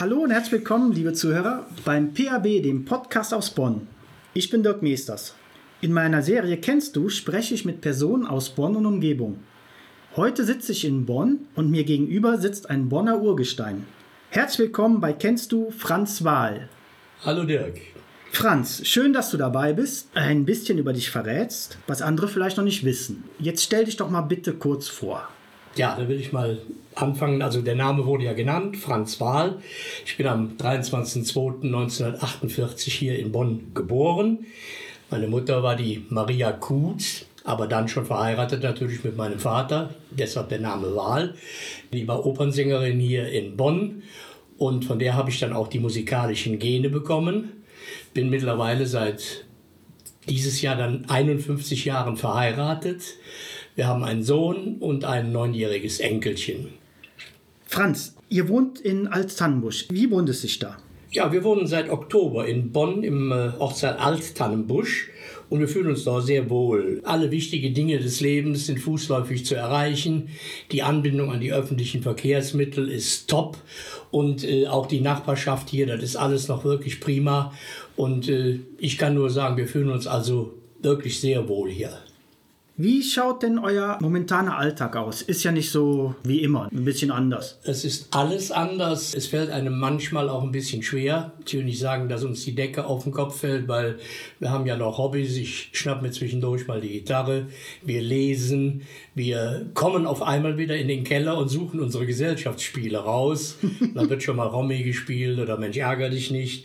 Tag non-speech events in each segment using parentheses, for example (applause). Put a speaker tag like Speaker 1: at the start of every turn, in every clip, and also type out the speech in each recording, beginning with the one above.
Speaker 1: Hallo und herzlich willkommen, liebe Zuhörer, beim PAB, dem Podcast aus Bonn. Ich bin Dirk Meesters. In meiner Serie Kennst du spreche ich mit Personen aus Bonn und Umgebung. Heute sitze ich in Bonn und mir gegenüber sitzt ein Bonner Urgestein. Herzlich willkommen bei Kennst du Franz Wahl.
Speaker 2: Hallo Dirk.
Speaker 1: Franz, schön, dass du dabei bist, ein bisschen über dich verrätst, was andere vielleicht noch nicht wissen. Jetzt stell dich doch mal bitte kurz vor.
Speaker 2: Ja, da will ich mal anfangen. Also der Name wurde ja genannt, Franz Wahl. Ich bin am 23.02.1948 hier in Bonn geboren. Meine Mutter war die Maria Kutz, aber dann schon verheiratet natürlich mit meinem Vater, deshalb der Name Wahl. Die war Opernsängerin hier in Bonn und von der habe ich dann auch die musikalischen Gene bekommen. Bin mittlerweile seit dieses Jahr dann 51 Jahren verheiratet wir haben einen Sohn und ein neunjähriges Enkelchen.
Speaker 1: Franz, ihr wohnt in Alttannenbusch. Wie wohnt es sich da?
Speaker 2: Ja, wir wohnen seit Oktober in Bonn im äh, Ortsteil Alttannenbusch und wir fühlen uns da sehr wohl. Alle wichtigen Dinge des Lebens sind fußläufig zu erreichen. Die Anbindung an die öffentlichen Verkehrsmittel ist top und äh, auch die Nachbarschaft hier, das ist alles noch wirklich prima. Und äh, ich kann nur sagen, wir fühlen uns also wirklich sehr wohl hier.
Speaker 1: Wie schaut denn euer momentaner Alltag aus? Ist ja nicht so wie immer, ein bisschen anders.
Speaker 2: Es ist alles anders. Es fällt einem manchmal auch ein bisschen schwer. Ich will nicht sagen, dass uns die Decke auf den Kopf fällt, weil wir haben ja noch Hobbys. Ich schnapp mir zwischendurch mal die Gitarre. Wir lesen. Wir kommen auf einmal wieder in den Keller und suchen unsere Gesellschaftsspiele raus. (laughs) Dann wird schon mal Romy gespielt oder Mensch, ärger dich nicht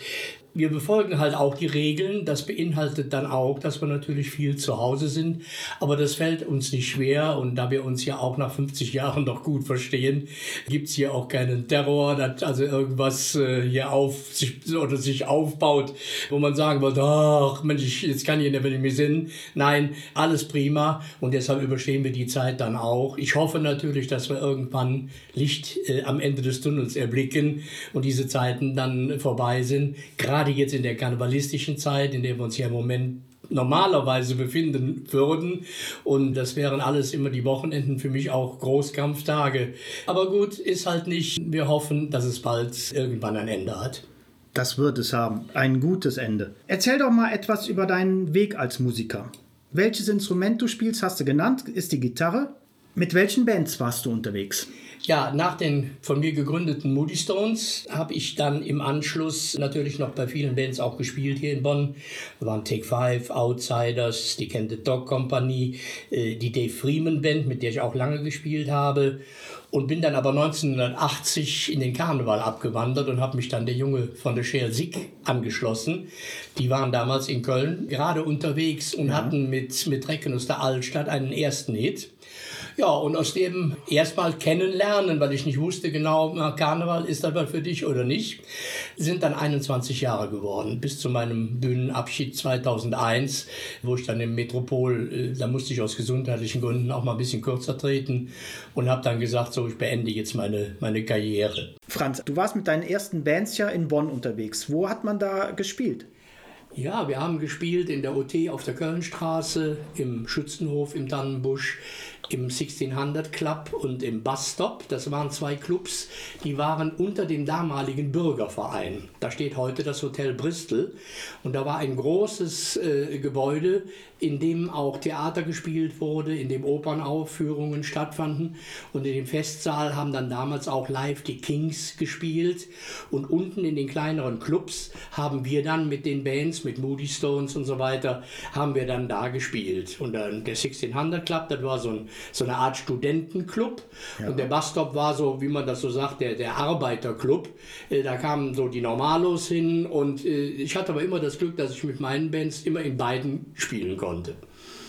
Speaker 2: wir befolgen halt auch die Regeln. Das beinhaltet dann auch, dass wir natürlich viel zu Hause sind. Aber das fällt uns nicht schwer. Und da wir uns ja auch nach 50 Jahren noch gut verstehen, gibt's hier auch keinen Terror, dass also irgendwas äh, hier auf sich oder sich aufbaut, wo man sagen wird, ach Mensch, jetzt kann ich nicht mehr Sinn. Nein, alles prima. Und deshalb überstehen wir die Zeit dann auch. Ich hoffe natürlich, dass wir irgendwann Licht äh, am Ende des Tunnels erblicken und diese Zeiten dann vorbei sind. Gerade gerade jetzt in der karnevalistischen Zeit, in der wir uns ja im Moment normalerweise befinden würden. Und das wären alles immer die Wochenenden für mich auch Großkampftage. Aber gut, ist halt nicht. Wir hoffen, dass es bald irgendwann ein Ende hat.
Speaker 1: Das wird es haben. Ein gutes Ende. Erzähl doch mal etwas über deinen Weg als Musiker. Welches Instrument du spielst, hast du genannt, ist die Gitarre. Mit welchen Bands warst du unterwegs?
Speaker 2: Ja, nach den von mir gegründeten Moody Stones habe ich dann im Anschluss natürlich noch bei vielen Bands auch gespielt hier in Bonn. Da waren Take Five, Outsiders, die Kennt the Dog Company, äh, die Dave Freeman Band, mit der ich auch lange gespielt habe. Und bin dann aber 1980 in den Karneval abgewandert und habe mich dann der Junge von der Cher Sick angeschlossen. Die waren damals in Köln gerade unterwegs und ja. hatten mit, mit Recken aus der Altstadt einen ersten Hit. Ja, und aus dem erstmal kennenlernen, weil ich nicht wusste genau, Karneval ist das für dich oder nicht, sind dann 21 Jahre geworden, bis zu meinem Bühnenabschied 2001, wo ich dann im Metropol, äh, da musste ich aus gesundheitlichen Gründen auch mal ein bisschen kürzer treten und habe dann gesagt, so, ich beende jetzt meine, meine Karriere.
Speaker 1: Franz, du warst mit deinen ersten Bands ja in Bonn unterwegs. Wo hat man da gespielt?
Speaker 2: Ja, wir haben gespielt in der OT auf der Kölnstraße, im Schützenhof im Dannenbusch, im 1600 Club und im Busstop. Das waren zwei Clubs, die waren unter dem damaligen Bürgerverein. Da steht heute das Hotel Bristol und da war ein großes äh, Gebäude, in dem auch Theater gespielt wurde, in dem Opernaufführungen stattfanden und in dem Festsaal haben dann damals auch live die Kings gespielt und unten in den kleineren Clubs haben wir dann mit den Bands, mit Moody Stones und so weiter, haben wir dann da gespielt. Und dann der 1600 Club, das war so, ein, so eine Art Studentenclub ja. und der Busstop war so, wie man das so sagt, der, der Arbeiterclub. Äh, da kamen so die Normalos hin und äh, ich hatte aber immer das Glück, dass ich mit meinen Bands immer in beiden spielen konnte.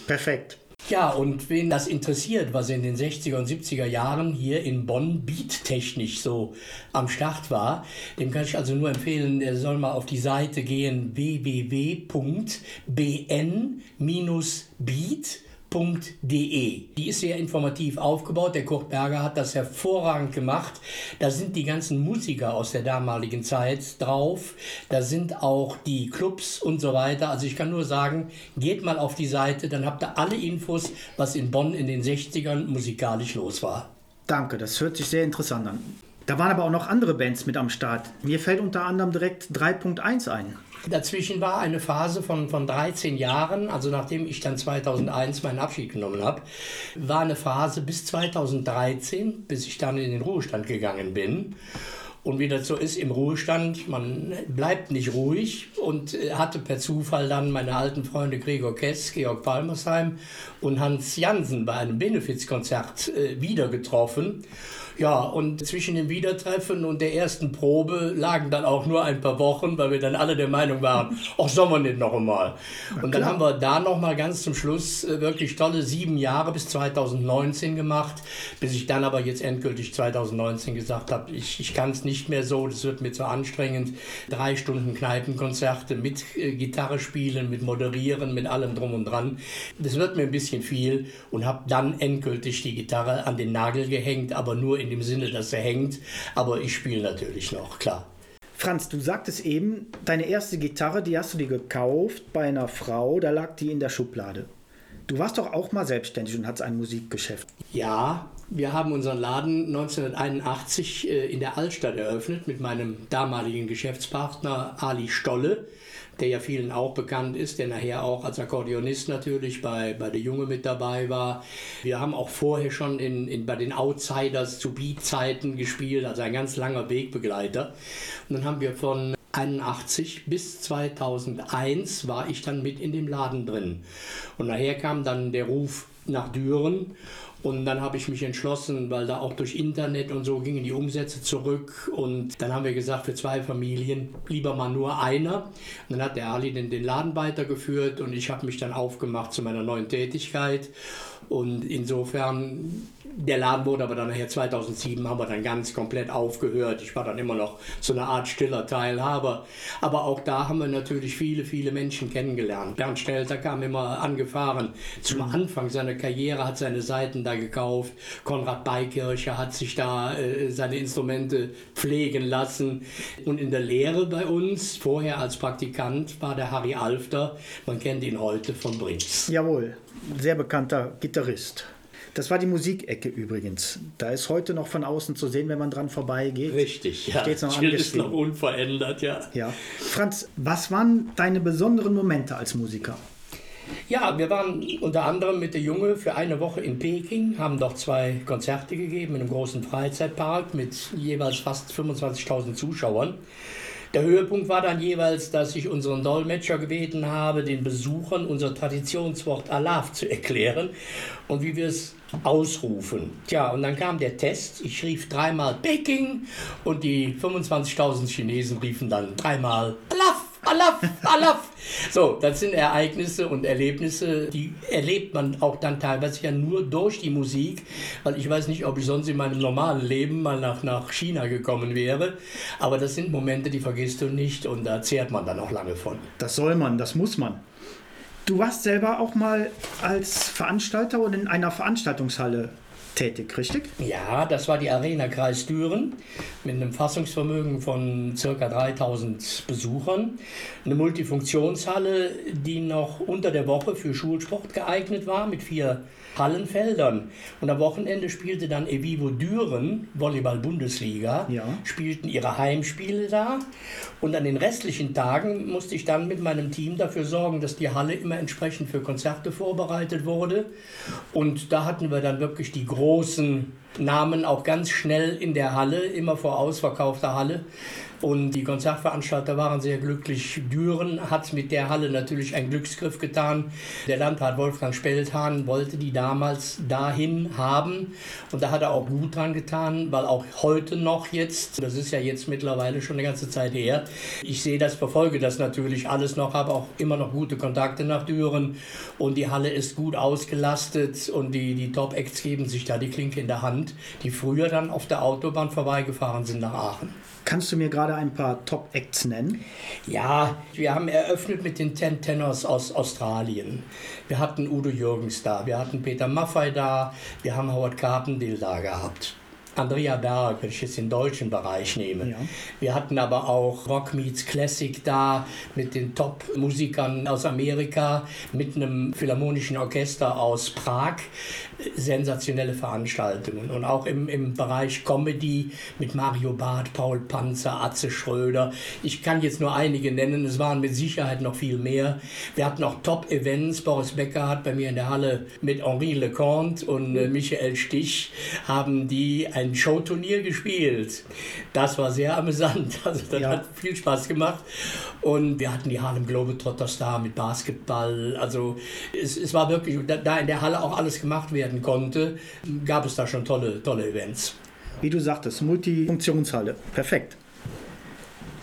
Speaker 1: Perfekt.
Speaker 2: Ja, und wen das interessiert, was in den 60er und 70er Jahren hier in Bonn beattechnisch so am Start war, dem kann ich also nur empfehlen, er soll mal auf die Seite gehen www.bn-beat www.kurt.de. Die ist sehr informativ aufgebaut. Der Kurt Berger hat das hervorragend gemacht. Da sind die ganzen Musiker aus der damaligen Zeit drauf. Da sind auch die Clubs und so weiter. Also ich kann nur sagen, geht mal auf die Seite, dann habt ihr alle Infos, was in Bonn in den 60ern musikalisch los war.
Speaker 1: Danke, das hört sich sehr interessant an. Da waren aber auch noch andere Bands mit am Start. Mir fällt unter anderem direkt 3.1 ein.
Speaker 2: Dazwischen war eine Phase von, von 13 Jahren, also nachdem ich dann 2001 meinen Abschied genommen habe, war eine Phase bis 2013, bis ich dann in den Ruhestand gegangen bin. Und wie das so ist im Ruhestand, man bleibt nicht ruhig und äh, hatte per Zufall dann meine alten Freunde Gregor Kess, Georg Palmersheim und Hans Jansen bei einem Benefizkonzert äh, wieder getroffen. Ja, und zwischen dem Wiedertreffen und der ersten Probe lagen dann auch nur ein paar Wochen, weil wir dann alle der Meinung waren, (laughs) ach, sollen wir nicht noch einmal. Und dann haben wir da noch mal ganz zum Schluss äh, wirklich tolle sieben Jahre bis 2019 gemacht, bis ich dann aber jetzt endgültig 2019 gesagt habe, ich, ich kann es nicht mehr so, das wird mir zu anstrengend. Drei Stunden Kneipenkonzerte mit äh, Gitarre spielen, mit Moderieren, mit allem drum und dran. Das wird mir ein bisschen viel und habe dann endgültig die Gitarre an den Nagel gehängt, aber nur in dem Sinne, dass er hängt. Aber ich spiele natürlich noch, klar.
Speaker 1: Franz, du sagtest eben, deine erste Gitarre, die hast du dir gekauft bei einer Frau, da lag die in der Schublade. Du warst doch auch mal selbstständig und hattest ein Musikgeschäft.
Speaker 2: Ja, wir haben unseren Laden 1981 äh, in der Altstadt eröffnet mit meinem damaligen Geschäftspartner Ali Stolle der ja vielen auch bekannt ist, der nachher auch als Akkordeonist natürlich bei, bei der Junge mit dabei war. Wir haben auch vorher schon in, in, bei den Outsiders zu Beat-Zeiten gespielt, also ein ganz langer Wegbegleiter. Und dann haben wir von 81 bis 2001 war ich dann mit in dem Laden drin. Und nachher kam dann der Ruf nach Düren und dann habe ich mich entschlossen, weil da auch durch Internet und so gingen die Umsätze zurück. Und dann haben wir gesagt, für zwei Familien lieber mal nur einer. Und dann hat der Ali den, den Laden weitergeführt und ich habe mich dann aufgemacht zu meiner neuen Tätigkeit. Und insofern der Laden wurde aber dann nachher 2007 haben wir dann ganz komplett aufgehört. Ich war dann immer noch so eine Art stiller Teilhaber. Aber auch da haben wir natürlich viele, viele Menschen kennengelernt. Bernd Stelter kam immer angefahren. Zum mhm. Anfang seiner Karriere hat seine Seiten da gekauft. Konrad Beikircher hat sich da äh, seine Instrumente pflegen lassen. Und in der Lehre bei uns, vorher als Praktikant, war der Harry Alfter. Man kennt ihn heute von Brings.
Speaker 1: Jawohl, sehr bekannter Gitarrist. Das war die Musikecke übrigens. Da ist heute noch von außen zu sehen, wenn man dran vorbeigeht.
Speaker 2: Richtig, ja. Steht's noch Schild ist noch unverändert, ja.
Speaker 1: ja. Franz, was waren deine besonderen Momente als Musiker?
Speaker 2: Ja, wir waren unter anderem mit der Junge für eine Woche in Peking, haben dort zwei Konzerte gegeben in einem großen Freizeitpark mit jeweils fast 25.000 Zuschauern. Der Höhepunkt war dann jeweils, dass ich unseren Dolmetscher gebeten habe, den Besuchern unser Traditionswort Alaf zu erklären und wie wir es ausrufen. Tja, und dann kam der Test. Ich rief dreimal Peking und die 25.000 Chinesen riefen dann dreimal Alaf. Alaf, Alaf. So, das sind Ereignisse und Erlebnisse, die erlebt man auch dann teilweise ja nur durch die Musik, weil ich weiß nicht, ob ich sonst in meinem normalen Leben mal nach, nach China gekommen wäre, aber das sind Momente, die vergisst du nicht und da zehrt man dann auch lange von.
Speaker 1: Das soll man, das muss man. Du warst selber auch mal als Veranstalter und in einer Veranstaltungshalle tätig, richtig?
Speaker 2: Ja, das war die Arena Kreis Düren mit einem Fassungsvermögen von ca. 3000 Besuchern. Eine Multifunktionshalle, die noch unter der Woche für Schulsport geeignet war mit vier Hallenfeldern. Und am Wochenende spielte dann Evivo Düren, Volleyball-Bundesliga, ja. spielten ihre Heimspiele da. Und an den restlichen Tagen musste ich dann mit meinem Team dafür sorgen, dass die Halle immer entsprechend für Konzerte vorbereitet wurde. Und da hatten wir dann wirklich die großen Namen auch ganz schnell in der Halle, immer vor ausverkaufter Halle. Und die Konzertveranstalter waren sehr glücklich. Düren hat mit der Halle natürlich einen Glücksgriff getan. Der Landrat Wolfgang Spelthahn wollte die damals dahin haben. Und da hat er auch gut dran getan, weil auch heute noch jetzt, das ist ja jetzt mittlerweile schon eine ganze Zeit her, ich sehe das, verfolge das natürlich alles noch, habe auch immer noch gute Kontakte nach Düren. Und die Halle ist gut ausgelastet und die, die Top-Acts geben sich da die Klinke in der Hand, die früher dann auf der Autobahn vorbeigefahren sind nach Aachen.
Speaker 1: Kannst du mir gerade ein paar Top-Acts nennen?
Speaker 2: Ja, wir haben eröffnet mit den Ten Tenors aus Australien. Wir hatten Udo Jürgens da, wir hatten Peter Maffei da, wir haben Howard Carpendale da gehabt. Andrea Berg, wenn ich jetzt den deutschen Bereich nehme.
Speaker 1: Ja.
Speaker 2: Wir hatten aber auch Rock Meets Classic da mit den Top-Musikern aus Amerika, mit einem philharmonischen Orchester aus Prag. Sensationelle Veranstaltungen. Und auch im, im Bereich Comedy mit Mario Barth, Paul Panzer, Atze Schröder. Ich kann jetzt nur einige nennen, es waren mit Sicherheit noch viel mehr. Wir hatten auch Top-Events. Boris Becker hat bei mir in der Halle mit Henri Leconte und äh, Michael Stich haben die ein Showturnier gespielt. Das war sehr amüsant. (laughs) Also das
Speaker 1: Ja.
Speaker 2: hat viel Spaß gemacht. Und wir hatten die Harlem Globetrotters da mit Basketball. Also es, es war wirklich, da, da in der Halle auch alles gemacht werden konnte, gab es da schon tolle, tolle Events.
Speaker 1: Wie du sagtest, Multifunktionshalle. Perfekt.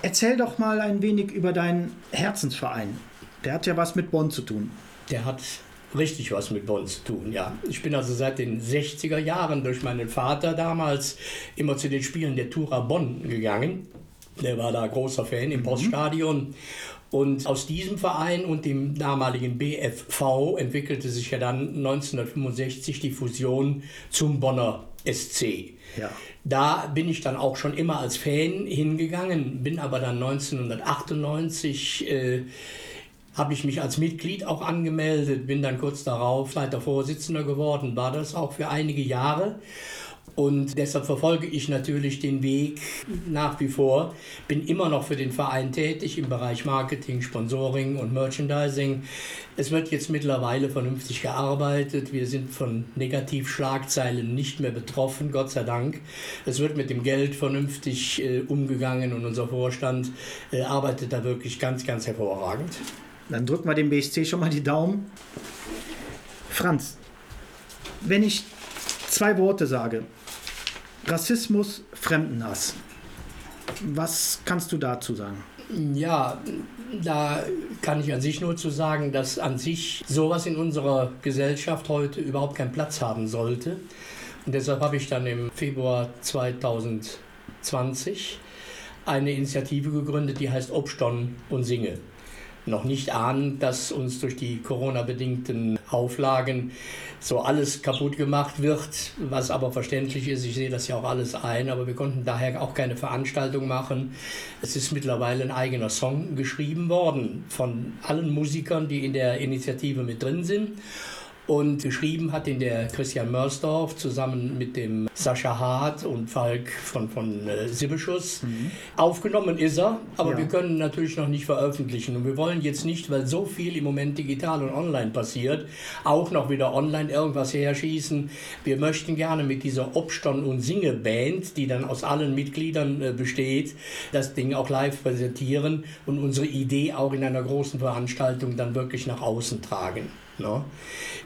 Speaker 1: Erzähl doch mal ein wenig über deinen Herzensverein. Der hat ja was mit Bonn zu tun.
Speaker 2: Der hat richtig was mit Bonn zu tun, ja. Ich bin also seit den 60er Jahren durch meinen Vater damals immer zu den Spielen der Tura Bonn gegangen. Der war da großer Fan im Poststadion. Und aus diesem Verein und dem damaligen BFV entwickelte sich ja dann 1965 die Fusion zum Bonner SC.
Speaker 1: Ja.
Speaker 2: Da bin ich dann auch schon immer als Fan hingegangen, bin aber dann 1998 äh, habe ich mich als Mitglied auch angemeldet, bin dann kurz darauf Leiter Vorsitzender geworden, war das auch für einige Jahre. Und deshalb verfolge ich natürlich den Weg nach wie vor. Bin immer noch für den Verein tätig im Bereich Marketing, Sponsoring und Merchandising. Es wird jetzt mittlerweile vernünftig gearbeitet. Wir sind von Negativschlagzeilen nicht mehr betroffen, Gott sei Dank. Es wird mit dem Geld vernünftig äh, umgegangen und unser Vorstand äh, arbeitet da wirklich ganz, ganz hervorragend.
Speaker 1: Dann drücken wir dem BSC schon mal die Daumen. Franz, wenn ich zwei Worte sage, Rassismus, Fremdenhass, was kannst du dazu sagen?
Speaker 2: Ja, da kann ich an sich nur zu sagen, dass an sich sowas in unserer Gesellschaft heute überhaupt keinen Platz haben sollte. Und deshalb habe ich dann im Februar 2020 eine Initiative gegründet, die heißt Obston und Singe. Noch nicht ahnen, dass uns durch die Corona-bedingten Auflagen so alles kaputt gemacht wird, was aber verständlich ist. Ich sehe das ja auch alles ein, aber wir konnten daher auch keine Veranstaltung machen. Es ist mittlerweile ein eigener Song geschrieben worden von allen Musikern, die in der Initiative mit drin sind. Und geschrieben hat ihn der Christian Mörsdorf zusammen mit dem Sascha Hart und Falk von, von äh, Sibbeschuss. Aufgenommen ist er, aber
Speaker 1: Ja.
Speaker 2: wir können natürlich noch nicht veröffentlichen. Und wir wollen jetzt nicht, weil so viel im Moment digital und online passiert, auch noch wieder online irgendwas herschießen. Wir möchten gerne mit dieser Obston- und Singe-Band, die dann aus allen Mitgliedern äh, besteht, das Ding auch live präsentieren und unsere Idee auch in einer großen Veranstaltung dann wirklich nach außen tragen. Ne?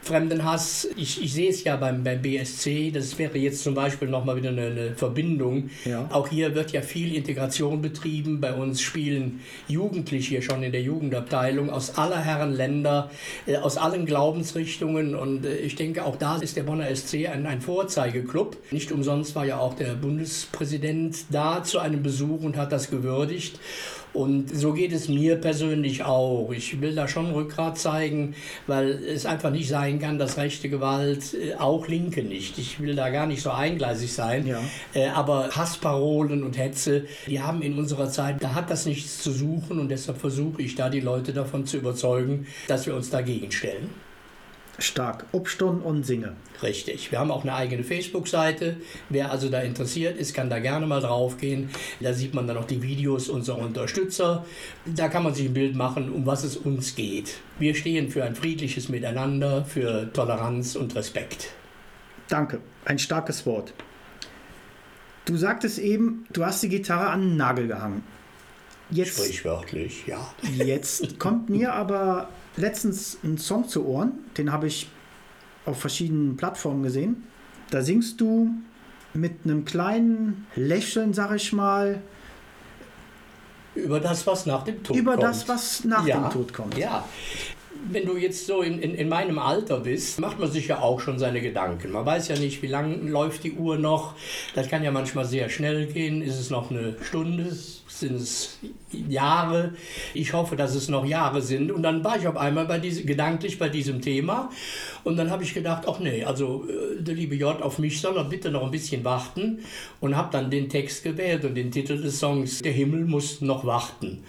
Speaker 2: Fremdenhass, ich, ich sehe es ja beim, beim BSC, das wäre jetzt zum Beispiel nochmal wieder eine, eine Verbindung.
Speaker 1: Ja.
Speaker 2: Auch hier wird ja viel Integration betrieben. Bei uns spielen Jugendliche hier schon in der Jugendabteilung aus aller Herren Länder, äh, aus allen Glaubensrichtungen. Und äh, ich denke, auch da ist der Bonner SC ein, ein Vorzeigeklub. Nicht umsonst war ja auch der Bundespräsident da zu einem Besuch und hat das gewürdigt. Und so geht es mir persönlich auch. Ich will da schon Rückgrat zeigen, weil es einfach nicht sein kann, dass rechte Gewalt, äh, auch Linke nicht. Ich will da gar nicht so eingleisig sein.
Speaker 1: Ja.
Speaker 2: Äh, aber Hassparolen und Hetze, die haben in unserer Zeit, da hat das nichts zu suchen und deshalb versuche ich da die Leute davon zu überzeugen, dass wir uns dagegen stellen.
Speaker 1: Stark. Obston und Singe.
Speaker 2: Richtig. Wir haben auch eine eigene Facebook-Seite. Wer also da interessiert ist, kann da gerne mal drauf gehen. Da sieht man dann auch die Videos unserer Unterstützer. Da kann man sich ein Bild machen, um was es uns geht. Wir stehen für ein friedliches Miteinander, für Toleranz und Respekt.
Speaker 1: Danke. Ein starkes Wort. Du sagtest eben, du hast die Gitarre an den Nagel gehangen. Jetzt,
Speaker 2: Sprichwörtlich, ja.
Speaker 1: jetzt kommt mir aber letztens ein Song zu Ohren, den habe ich auf verschiedenen Plattformen gesehen. Da singst du mit einem kleinen Lächeln, sag ich mal,
Speaker 2: Über das, was nach dem Tod
Speaker 1: über
Speaker 2: kommt.
Speaker 1: das, was nach
Speaker 2: ja,
Speaker 1: dem Tod kommt.
Speaker 2: Ja. Wenn du jetzt so in, in, in meinem Alter bist, macht man sich ja auch schon seine Gedanken. Man weiß ja nicht, wie lange läuft die Uhr noch. Das kann ja manchmal sehr schnell gehen. Ist es noch eine Stunde? Sind es Jahre? Ich hoffe, dass es noch Jahre sind. Und dann war ich auf einmal bei diese, gedanklich bei diesem Thema. Und dann habe ich gedacht, ach nee, also äh, der liebe J, auf mich soll er bitte noch ein bisschen warten. Und habe dann den Text gewählt und den Titel des Songs, Der Himmel muss noch warten.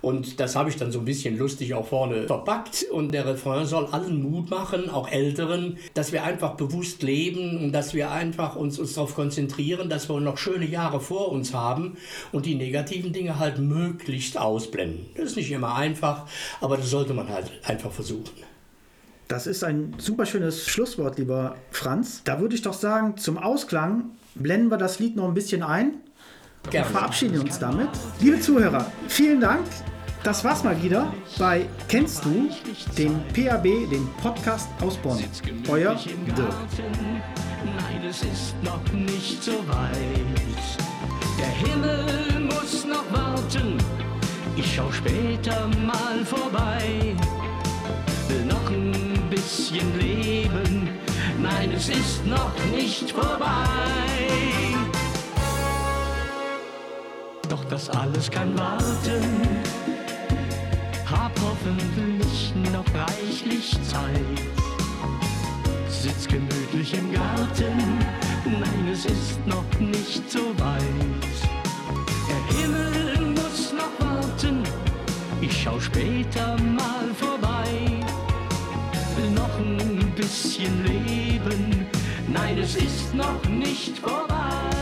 Speaker 2: Und das habe ich dann so ein bisschen lustig auch vorne verpackt. Und der Refrain soll allen Mut machen, auch Älteren, dass wir einfach bewusst leben und dass wir einfach uns, uns darauf konzentrieren, dass wir noch schöne Jahre vor uns haben und die negativen Dinge halt möglichst ausblenden. Das ist nicht immer einfach, aber das sollte man halt einfach versuchen.
Speaker 1: Das ist ein super schönes Schlusswort, lieber Franz. Da würde ich doch sagen, zum Ausklang blenden wir das Lied noch ein bisschen ein. Gerne. Und verabschieden uns damit. Liebe Zuhörer, vielen Dank. Das war's mal wieder bei Kennst du den PAB, den Podcast aus Bonn. Euer Dirk.
Speaker 3: Nein, es ist noch nicht so weit. Der Himmel muss noch warten. Ich schau später mal vorbei. Will noch ein bisschen leben. Nein, es ist noch nicht vorbei. Doch das alles kann warten hoffentlich noch reichlich Zeit. Sitz gemütlich im Garten, nein, es ist noch nicht so weit. Der Himmel muss noch warten, ich schau später mal vorbei. Will noch ein bisschen leben, nein, es ist noch nicht vorbei.